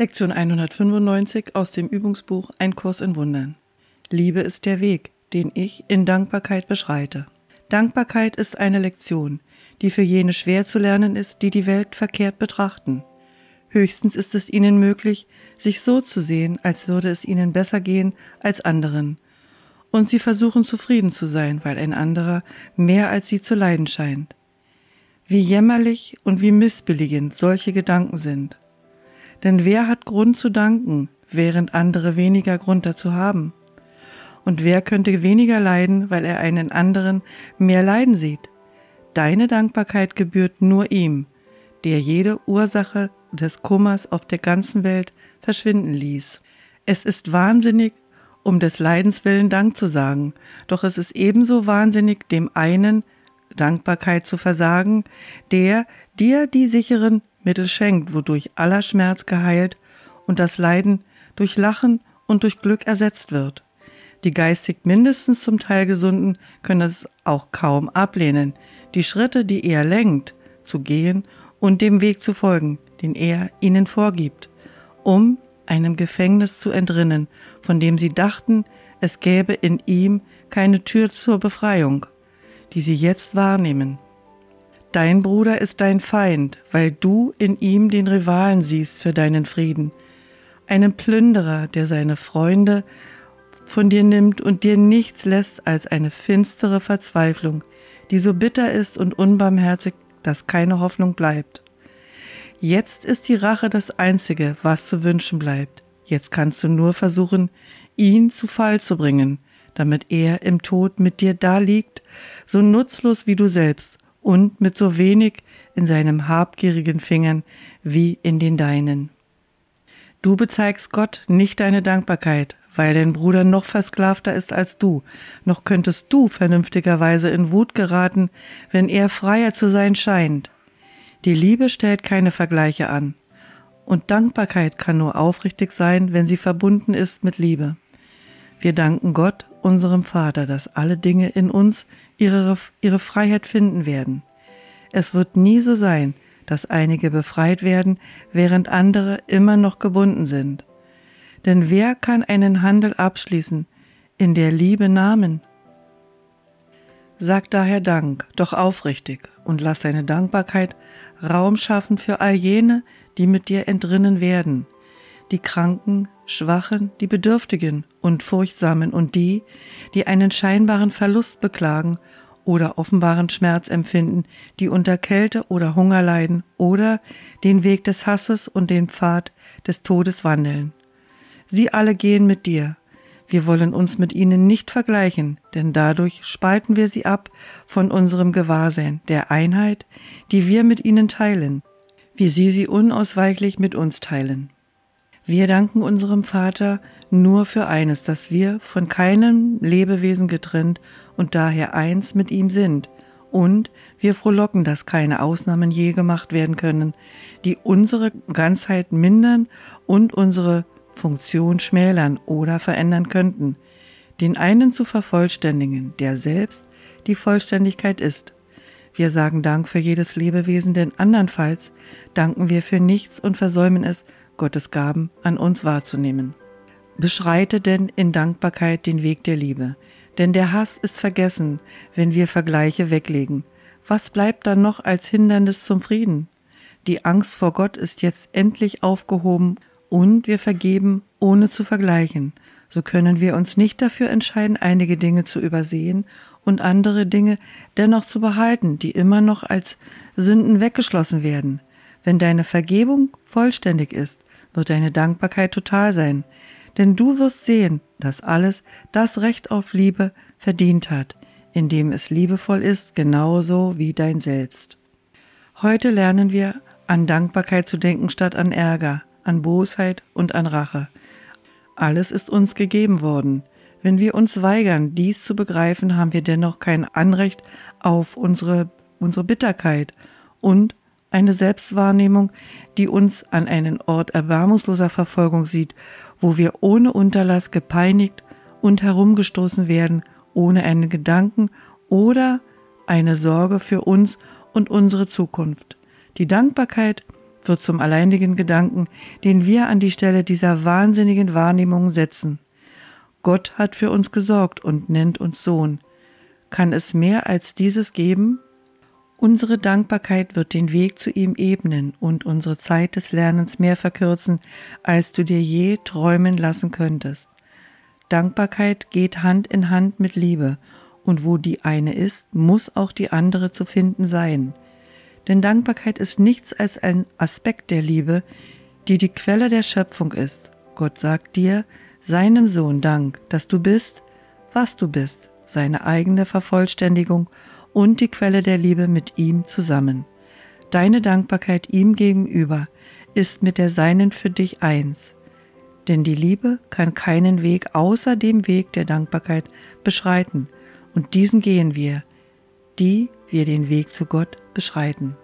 Lektion 195 aus dem Übungsbuch Ein Kurs in Wundern. Liebe ist der Weg, den ich in Dankbarkeit beschreite. Dankbarkeit ist eine Lektion, die für jene schwer zu lernen ist, die die Welt verkehrt betrachten. Höchstens ist es ihnen möglich, sich so zu sehen, als würde es ihnen besser gehen als anderen. Und sie versuchen zufrieden zu sein, weil ein anderer mehr als sie zu leiden scheint. Wie jämmerlich und wie missbilligend solche Gedanken sind. Denn wer hat Grund zu danken, während andere weniger Grund dazu haben? Und wer könnte weniger leiden, weil er einen anderen mehr leiden sieht? Deine Dankbarkeit gebührt nur ihm, der jede Ursache des Kummers auf der ganzen Welt verschwinden ließ. Es ist wahnsinnig, um des Leidens willen Dank zu sagen, doch es ist ebenso wahnsinnig, dem einen Dankbarkeit zu versagen, der dir die sicheren Mittel schenkt, wodurch aller Schmerz geheilt und das Leiden durch Lachen und durch Glück ersetzt wird. Die geistig mindestens zum Teil Gesunden können es auch kaum ablehnen, die Schritte, die er lenkt, zu gehen und dem Weg zu folgen, den er ihnen vorgibt, um einem Gefängnis zu entrinnen, von dem sie dachten, es gäbe in ihm keine Tür zur Befreiung, die sie jetzt wahrnehmen. Dein Bruder ist dein Feind, weil du in ihm den Rivalen siehst für deinen Frieden, einen Plünderer, der seine Freunde von dir nimmt und dir nichts lässt als eine finstere Verzweiflung, die so bitter ist und unbarmherzig, dass keine Hoffnung bleibt. Jetzt ist die Rache das Einzige, was zu wünschen bleibt. Jetzt kannst du nur versuchen, ihn zu Fall zu bringen, damit er im Tod mit dir da liegt, so nutzlos wie du selbst und mit so wenig in seinem habgierigen Fingern wie in den deinen. Du bezeigst Gott nicht deine Dankbarkeit, weil dein Bruder noch versklavter ist als du, noch könntest du vernünftigerweise in Wut geraten, wenn er freier zu sein scheint. Die Liebe stellt keine Vergleiche an, und Dankbarkeit kann nur aufrichtig sein, wenn sie verbunden ist mit Liebe. Wir danken Gott, unserem Vater, dass alle Dinge in uns ihre, ihre Freiheit finden werden. Es wird nie so sein, dass einige befreit werden, während andere immer noch gebunden sind. Denn wer kann einen Handel abschließen in der Liebe Namen? Sag daher Dank, doch aufrichtig, und lass deine Dankbarkeit Raum schaffen für all jene, die mit dir entrinnen werden, die Kranken, Schwachen, die Bedürftigen und Furchtsamen und die, die einen scheinbaren Verlust beklagen oder offenbaren Schmerz empfinden, die unter Kälte oder Hunger leiden oder den Weg des Hasses und den Pfad des Todes wandeln. Sie alle gehen mit dir. Wir wollen uns mit ihnen nicht vergleichen, denn dadurch spalten wir sie ab von unserem Gewahrsein, der Einheit, die wir mit ihnen teilen, wie sie sie unausweichlich mit uns teilen. Wir danken unserem Vater nur für eines, dass wir von keinem Lebewesen getrennt und daher eins mit ihm sind. Und wir frohlocken, dass keine Ausnahmen je gemacht werden können, die unsere Ganzheit mindern und unsere Funktion schmälern oder verändern könnten. Den einen zu vervollständigen, der selbst die Vollständigkeit ist. Wir sagen Dank für jedes Lebewesen, denn andernfalls danken wir für nichts und versäumen es, Gottes Gaben an uns wahrzunehmen. Beschreite denn in Dankbarkeit den Weg der Liebe, denn der Hass ist vergessen, wenn wir Vergleiche weglegen. Was bleibt dann noch als Hindernis zum Frieden? Die Angst vor Gott ist jetzt endlich aufgehoben und wir vergeben, ohne zu vergleichen. So können wir uns nicht dafür entscheiden, einige Dinge zu übersehen und andere Dinge dennoch zu behalten, die immer noch als Sünden weggeschlossen werden. Wenn deine Vergebung vollständig ist, wird deine Dankbarkeit total sein, denn du wirst sehen, dass alles das Recht auf Liebe verdient hat, indem es liebevoll ist, genauso wie dein Selbst. Heute lernen wir, an Dankbarkeit zu denken statt an Ärger, an Bosheit und an Rache. Alles ist uns gegeben worden. Wenn wir uns weigern, dies zu begreifen, haben wir dennoch kein Anrecht auf unsere, unsere Bitterkeit und eine Selbstwahrnehmung, die uns an einen Ort erbarmungsloser Verfolgung sieht, wo wir ohne Unterlass gepeinigt und herumgestoßen werden, ohne einen Gedanken oder eine Sorge für uns und unsere Zukunft. Die Dankbarkeit wird zum alleinigen Gedanken, den wir an die Stelle dieser wahnsinnigen Wahrnehmung setzen. Gott hat für uns gesorgt und nennt uns Sohn. Kann es mehr als dieses geben? Unsere Dankbarkeit wird den Weg zu ihm ebnen und unsere Zeit des Lernens mehr verkürzen, als du dir je träumen lassen könntest. Dankbarkeit geht Hand in Hand mit Liebe, und wo die eine ist, muss auch die andere zu finden sein. Denn Dankbarkeit ist nichts als ein Aspekt der Liebe, die die Quelle der Schöpfung ist. Gott sagt dir, seinem Sohn Dank, dass du bist, was du bist, seine eigene Vervollständigung und die Quelle der Liebe mit ihm zusammen. Deine Dankbarkeit ihm gegenüber ist mit der seinen für dich eins. Denn die Liebe kann keinen Weg außer dem Weg der Dankbarkeit beschreiten, und diesen gehen wir, die wir den Weg zu Gott beschreiten.